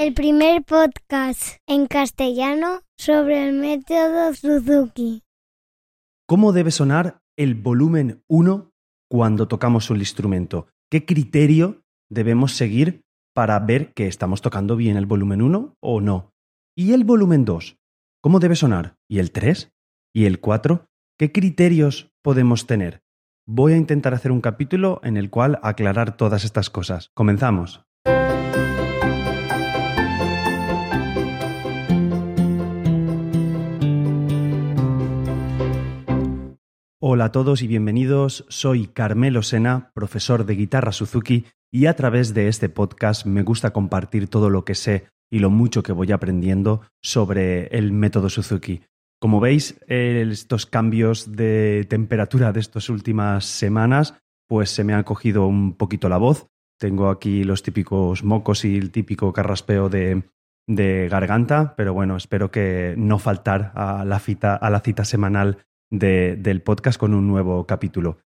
el primer podcast en castellano sobre el método Suzuki. ¿Cómo debe sonar el volumen 1 cuando tocamos un instrumento? ¿Qué criterio debemos seguir para ver que estamos tocando bien el volumen 1 o no? ¿Y el volumen 2? ¿Cómo debe sonar? ¿Y el 3? ¿Y el 4? ¿Qué criterios podemos tener? Voy a intentar hacer un capítulo en el cual aclarar todas estas cosas. Comenzamos. Hola a todos y bienvenidos. Soy Carmelo Sena, profesor de guitarra Suzuki, y a través de este podcast me gusta compartir todo lo que sé y lo mucho que voy aprendiendo sobre el método Suzuki. Como veis, estos cambios de temperatura de estas últimas semanas, pues se me ha cogido un poquito la voz. Tengo aquí los típicos mocos y el típico carraspeo de, de garganta, pero bueno, espero que no faltar a la cita, a la cita semanal del podcast con un nuevo capítulo.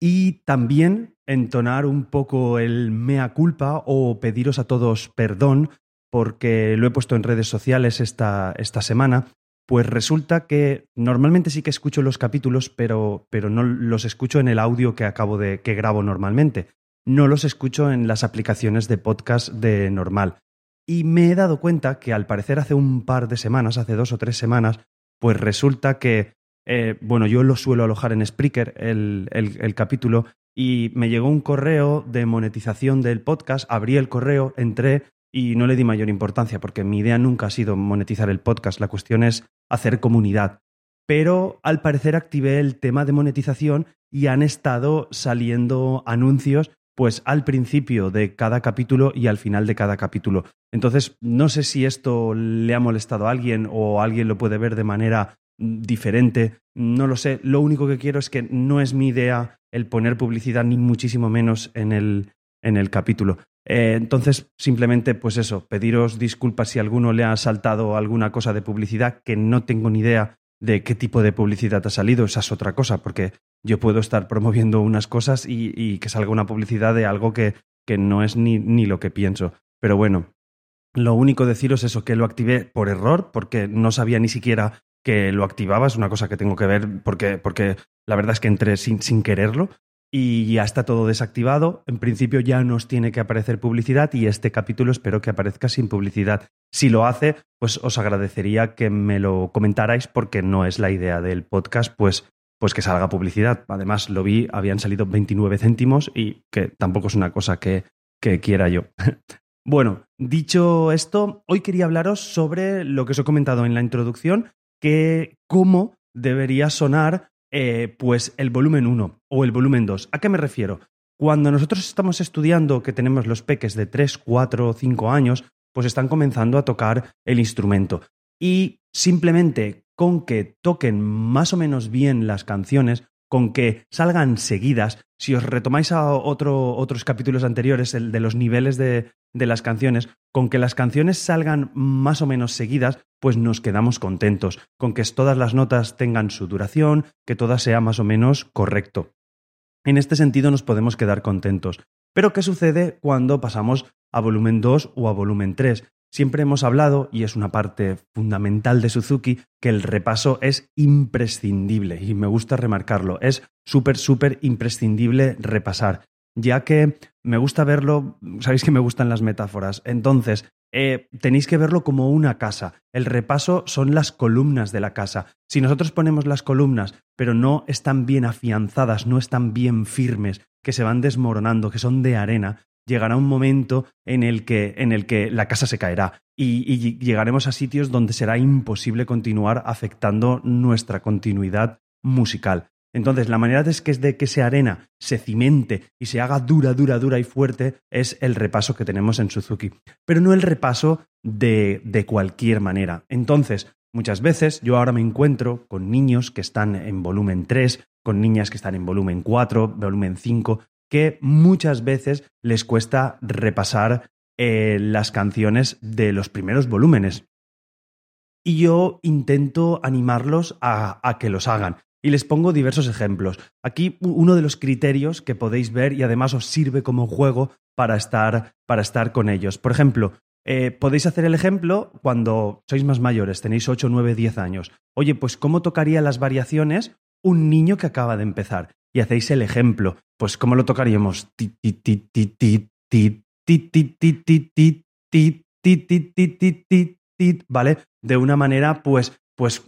Y también entonar un poco el mea culpa o pediros a todos perdón porque lo he puesto en redes sociales esta, esta semana. Pues resulta que normalmente sí que escucho los capítulos, pero, pero no los escucho en el audio que acabo de que grabo normalmente. No los escucho en las aplicaciones de podcast de normal. Y me he dado cuenta que al parecer hace un par de semanas, hace dos o tres semanas, pues resulta que eh, bueno, yo lo suelo alojar en Spreaker, el, el, capítulo, y me llegó un correo de monetización del podcast, abrí el correo, entré y no le di mayor importancia porque mi idea nunca ha sido monetizar el podcast, la cuestión es hacer comunidad. Pero al parecer activé el tema de monetización y han estado saliendo anuncios pues al principio de cada capítulo y al final de cada capítulo. Entonces, no sé si esto le ha molestado a alguien o alguien lo puede ver de manera diferente, no lo sé. Lo único que quiero es que no es mi idea el poner publicidad, ni muchísimo menos en el, en el capítulo. Eh, entonces, simplemente, pues eso, pediros disculpas si alguno le ha saltado alguna cosa de publicidad, que no tengo ni idea de qué tipo de publicidad ha salido, esa es otra cosa, porque yo puedo estar promoviendo unas cosas y, que salga una publicidad de algo que, que no es ni, ni lo que pienso. Pero bueno, lo único deciros es eso, que lo activé por error, porque no sabía ni siquiera que lo activaba, es una cosa que tengo que ver porque, porque la verdad es que entré sin, sin quererlo y ya está todo desactivado. En principio ya nos tiene que aparecer publicidad y este capítulo espero que aparezca sin publicidad. Si lo hace, pues os agradecería que me lo comentarais porque no es la idea del podcast, pues, pues que salga publicidad. Además, lo vi, habían salido 29 céntimos y que tampoco es una cosa que, que quiera yo. bueno, dicho esto, hoy quería hablaros sobre lo que os he comentado en la introducción, que cómo debería sonar eh, pues el volumen 1 o el volumen 2. ¿A qué me refiero? Cuando nosotros estamos estudiando, que tenemos los peques de 3, 4, 5 años, pues están comenzando a tocar el instrumento. Y simplemente con que toquen más o menos bien las canciones, con que salgan seguidas. Si os retomáis a otros capítulos anteriores, el de los niveles de, las canciones, con que las canciones salgan más o menos seguidas, pues nos quedamos contentos, con que todas las notas tengan su duración, que todas sea más o menos correcto. En este sentido nos podemos quedar contentos. Pero ¿qué sucede cuando pasamos a volumen 2 o a volumen 3? Siempre hemos hablado, y es una parte fundamental de Suzuki, que el repaso es imprescindible, y me gusta remarcarlo, es súper, súper imprescindible repasar, ya que me gusta verlo, sabéis que me gustan las metáforas, entonces eh, tenéis que verlo como una casa, el repaso son las columnas de la casa, si nosotros ponemos las columnas, pero no están bien afianzadas, no están bien firmes, que se van desmoronando, que son de arena, llegará un momento en el que, en el que la casa se caerá y, llegaremos a sitios donde será imposible continuar afectando nuestra continuidad musical. Entonces, la manera de que, de arena, se cimente y se haga dura, dura, dura y fuerte es el repaso que tenemos en Suzuki. Pero no el repaso de, de cualquier manera. Entonces, muchas veces yo ahora me encuentro con niños que están en volumen 3, con niñas que están en volumen 4, volumen 5, que muchas veces les cuesta repasar eh, las canciones de los primeros volúmenes. Y yo intento animarlos a, que los hagan. Y les pongo diversos ejemplos. Aquí uno de los criterios que podéis ver y además os sirve como juego para estar, para estar con ellos. Por ejemplo, Eh, podéis hacer el ejemplo cuando sois más mayores, tenéis 8, 9, 10 años. Oye, pues ¿cómo tocaría las variaciones un niño que acaba de empezar? Y hacéis el ejemplo. Pues ¿cómo lo tocaríamos? ¿Vale? De una manera, pues, pues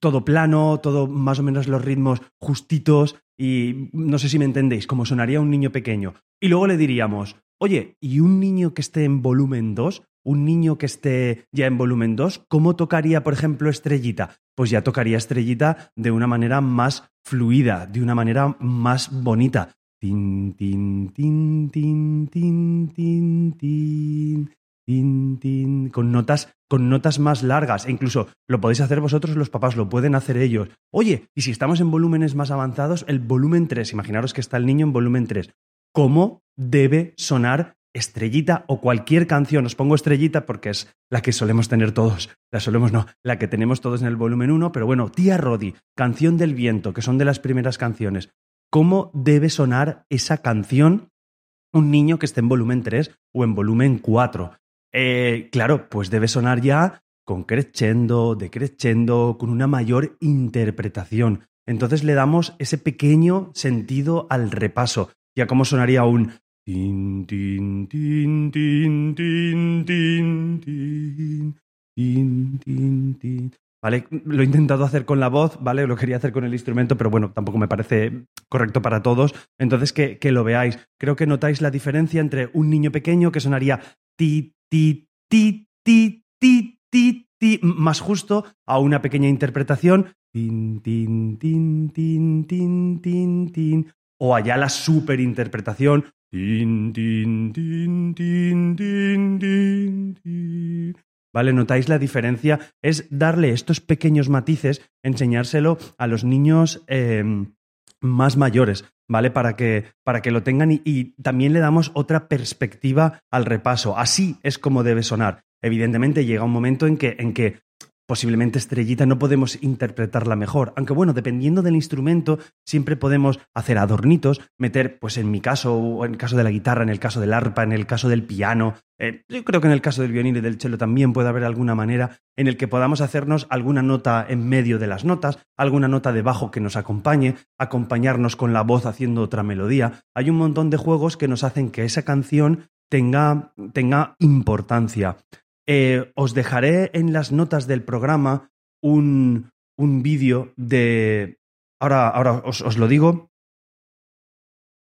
todo plano, todo más o menos los ritmos justitos y no sé si me entendéis, como sonaría un niño pequeño. Y luego le diríamos, oye, ¿y un niño que esté en volumen 2? Un niño que esté ya en volumen 2, ¿cómo tocaría, por ejemplo, estrellita? Pues ya tocaría estrellita de una manera más fluida, de una manera más bonita. Tin, tin, tin, tin, tin, tin, tin con notas, con notas más largas. E incluso lo podéis hacer vosotros, los papás, lo pueden hacer ellos. Oye, y si estamos en volúmenes más avanzados, el volumen 3, imaginaros que está el niño en volumen 3. ¿Cómo debe sonar Estrellita o cualquier canción? Os pongo Estrellita porque es la que solemos tener todos. La solemos no, la que tenemos todos en el volumen 1, pero bueno, Tía Rodi, Canción del Viento, que son de las primeras canciones. ¿Cómo debe sonar esa canción un niño que esté en volumen 3 o en volumen 4? Eh, claro, pues debe sonar ya con crescendo, decrescendo, con una mayor interpretación. Entonces le damos ese pequeño sentido al repaso. Ya como sonaría un tin, tin, tin, tin, tin, tin, tin, tin, tin, ¿Vale? Lo he intentado hacer con la voz, ¿vale? Lo quería hacer con el instrumento, pero bueno, tampoco me parece correcto para todos. Entonces, que, que lo veáis. Creo que notáis la diferencia entre un niño pequeño que sonaría ti, ti, ti, ti, ti, ti, ti, más justo a una pequeña interpretación, tin, tin, tin, tin, tin, tin, tin, o allá la superinterpretación, tin, tin, tin, tin, tin, tin, tin. ¿Vale? ¿Notáis la diferencia? Es darle estos pequeños matices, enseñárselo a los niños eh, más mayores, ¿vale? Para que, para que lo tengan y, y, también le damos otra perspectiva al repaso. Así es como debe sonar. Evidentemente llega un momento en que, en que posiblemente estrellita no podemos interpretarla mejor, aunque bueno, dependiendo del instrumento, siempre podemos hacer adornitos, meter, pues en mi caso, o en el caso de la guitarra, en el caso del arpa, en el caso del piano, eh, yo creo que en el caso del violín y del cello también puede haber alguna manera en el que podamos hacernos alguna nota en medio de las notas, alguna nota de bajo que nos acompañe, acompañarnos con la voz haciendo otra melodía. Hay un montón de juegos que nos hacen que esa canción tenga, tenga importancia. Eh, os dejaré en las notas del programa un, un vídeo de... Ahora, ahora os, lo digo.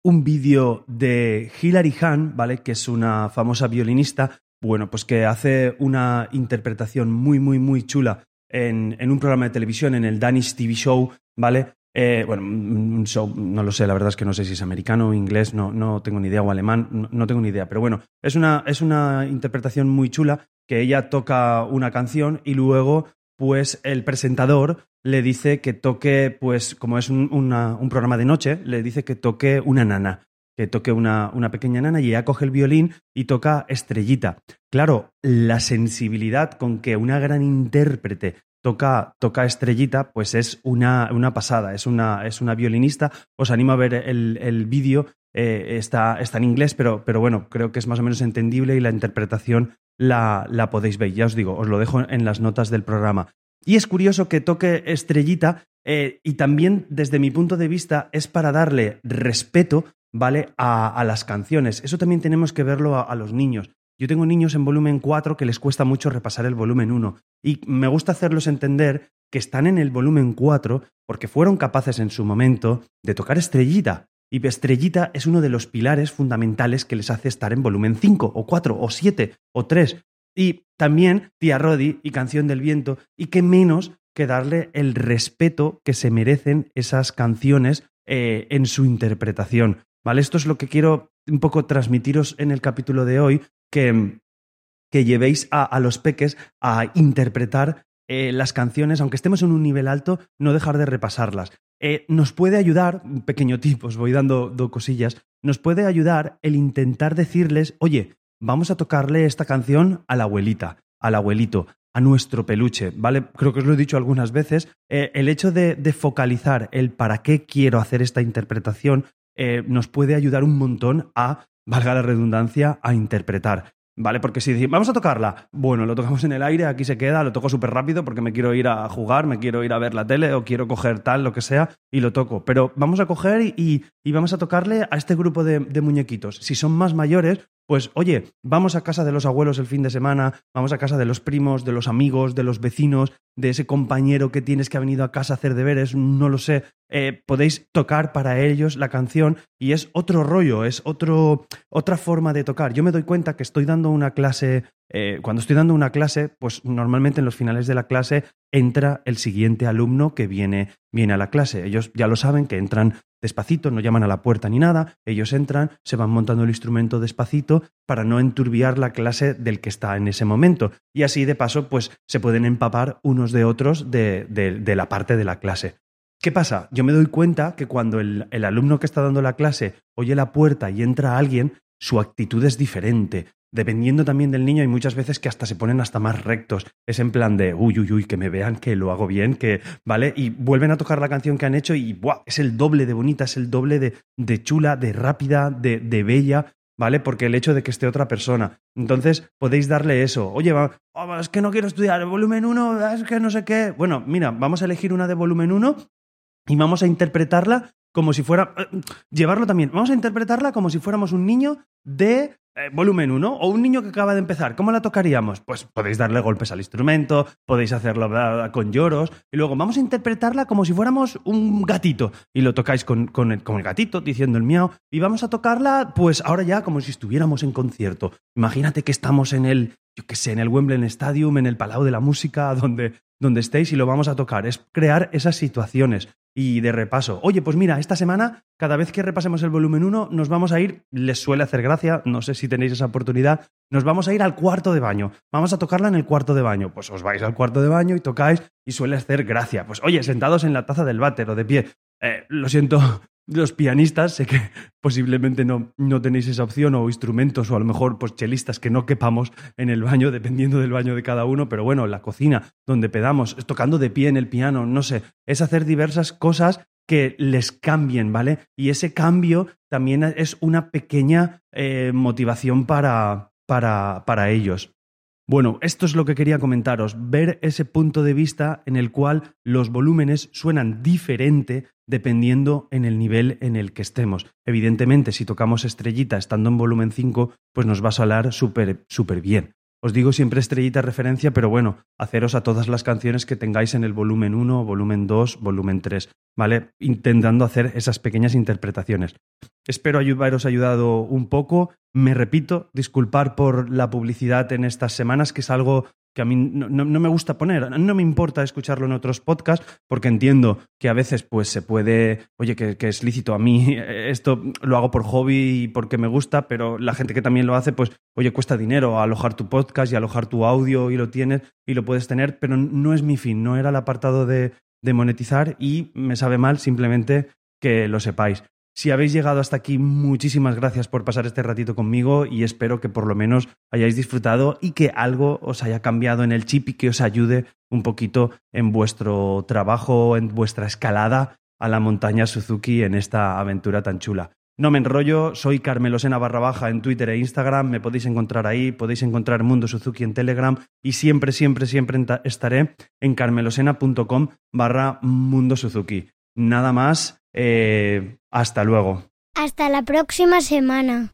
Un vídeo de Hilary Hahn, ¿vale? Que es una famosa violinista. Bueno, pues que hace una interpretación muy, muy, muy chula en, en un programa de televisión, en el Danish TV Show, ¿vale? Eh, bueno, un show, no lo sé, la verdad es que no sé si es americano o inglés, no, no tengo ni idea, o alemán, no, no, tengo ni idea, pero bueno, es una, es una interpretación muy chula que ella toca una canción y luego, pues el presentador le dice que toque, pues como es un, programa de noche, le dice que toque una nana, que toque una, una pequeña nana y ella coge el violín y toca estrellita. Claro, la sensibilidad con que una gran intérprete toca, toca estrellita, pues es una, una pasada, es una, es una, violinista. Os animo a ver el, el vídeo, eh, está, está, en inglés, pero, pero, bueno, creo que es más o menos entendible y la interpretación la, podéis ver. Ya os digo, os lo dejo en las notas del programa. Y es curioso que toque estrellita eh, y también desde mi punto de vista es para darle respeto, ¿vale? A, a las canciones. Eso también tenemos que verlo a, a los niños. Yo tengo niños en volumen 4 que les cuesta mucho repasar el volumen 1 y me gusta hacerlos entender que están en el volumen 4 porque fueron capaces en su momento de tocar estrellita. Y estrellita es uno de los pilares fundamentales que les hace estar en volumen 5 o 4 o 7 o 3. Y también Tía Rodi y Canción del Viento y qué menos que darle el respeto que se merecen esas canciones eh, en su interpretación. ¿Vale? Esto es lo que quiero un poco transmitiros en el capítulo de hoy, que, que llevéis a, los peques a interpretar eh, las canciones, aunque estemos en un nivel alto, no dejar de repasarlas. Eh, nos puede ayudar, pequeño tip, os voy dando dos cosillas, nos puede ayudar el intentar decirles, oye, vamos a tocarle esta canción a la abuelita, al abuelito, a nuestro peluche, ¿vale? Creo que os lo he dicho algunas veces. Eh, el hecho de, focalizar el para qué quiero hacer esta interpretación nos puede ayudar un montón a valga la redundancia, a interpretar. ¿Vale? Porque si decimos, vamos a tocarla, bueno, lo tocamos en el aire, aquí se queda, lo toco súper rápido porque me quiero ir a jugar, me quiero ir a ver la tele o quiero coger tal, lo que sea, y lo toco. Pero vamos a coger y, y vamos a tocarle a este grupo de, de muñequitos. Si son más mayores, pues oye, vamos a casa de los abuelos el fin de semana, vamos a casa de los primos, de los amigos, de los vecinos, de ese compañero que tienes que ha venido a casa a hacer deberes, no lo sé. Eh, podéis tocar para ellos la canción y es otro rollo, es otro, otra forma de tocar. Yo me doy cuenta que estoy dando una clase, eh, cuando estoy dando una clase, pues normalmente en los finales de la clase entra el siguiente alumno que viene, viene a la clase. Ellos ya lo saben que entran despacito, no llaman a la puerta ni nada, ellos entran, se van montando el instrumento despacito para no enturbiar la clase del que está en ese momento. Y así de paso, pues se pueden empapar unos de otros de, de, la parte de la clase. ¿Qué pasa? Yo me doy cuenta que cuando el, el, alumno que está dando la clase oye la puerta y entra alguien, su actitud es diferente, dependiendo también del niño, hay muchas veces que hasta se ponen hasta más rectos. Es en plan de, uy, uy, uy, que me vean, que lo hago bien, que, ¿vale? Y vuelven a tocar la canción que han hecho y, ¡buah! Es el doble de bonita, es el doble de, de chula, de rápida, de, de bella. ¿Vale? Porque el hecho de que esté otra persona. Entonces podéis darle eso. Oye, oh, es que no quiero estudiar volumen 1, es que no sé qué. Bueno, mira, vamos a elegir una de volumen 1 y vamos a interpretarla como si fuera... Eh, llevarlo también. Vamos a interpretarla como si fuéramos un niño de eh, volumen 1 o un niño que acaba de empezar, ¿cómo la tocaríamos? Pues podéis darle golpes al instrumento, podéis hacerlo con lloros y luego vamos a interpretarla como si fuéramos un gatito y lo tocáis con, con, el, el gatito diciendo el miau y vamos a tocarla pues ahora ya como si estuviéramos en concierto. Imagínate que estamos en el, yo qué sé, en el Wembley Stadium, en el Palau de la Música, donde, donde estéis y lo vamos a tocar. Es crear esas situaciones y de repaso. Oye, pues mira, esta semana, cada vez que repasemos el volumen 1, nos vamos a ir, les suele hacer gracia, no sé si tenéis esa oportunidad, nos vamos a ir al cuarto de baño. Vamos a tocarla en el cuarto de baño. Pues os vais al cuarto de baño y tocáis y suele hacer gracia. Pues oye, sentados en la taza del váter o de pie. Eh, lo siento, los pianistas, sé que posiblemente no, no, tenéis esa opción o instrumentos o a lo mejor pues chelistas que no quepamos en el baño dependiendo del baño de cada uno, pero bueno, la cocina donde pedamos, tocando de pie en el piano, no sé, es hacer diversas cosas que les cambien, ¿vale? Y ese cambio también es una pequeña eh, motivación para, para, para ellos. Bueno, esto es lo que quería comentaros, ver ese punto de vista en el cual los volúmenes suenan diferente dependiendo en el nivel en el que estemos. Evidentemente, si tocamos estrellita estando en volumen 5, pues nos va a sonar súper súper bien. Os digo siempre estrellita referencia, pero bueno, haceros a todas las canciones que tengáis en el volumen 1, volumen 2, volumen 3, ¿vale? Intentando hacer esas pequeñas interpretaciones. Espero haberos ayudado un poco. Me repito, disculpar por la publicidad en estas semanas, que es algo que a mí no, me gusta poner. No me importa escucharlo en otros podcasts porque entiendo que a veces pues se puede, oye, que, es lícito. A mí esto lo hago por hobby y porque me gusta, pero la gente que también lo hace, pues, oye, cuesta dinero alojar tu podcast y alojar tu audio y lo tienes y lo puedes tener, pero no es mi fin, no era el apartado de monetizar y me sabe mal simplemente que lo sepáis. Si habéis llegado hasta aquí, muchísimas gracias por pasar este ratito conmigo y espero que por lo menos hayáis disfrutado y que algo os haya cambiado en el chip y que os ayude un poquito en vuestro trabajo, en vuestra escalada a la montaña Suzuki en esta aventura tan chula. No me enrollo, soy Carmelosena barra baja en Twitter e Instagram, me podéis encontrar ahí, podéis encontrar Mundo Suzuki en Telegram y siempre, siempre, siempre estaré en carmelosena.com barra Mundo Suzuki. Nada más, eh, hasta luego. Hasta la próxima semana.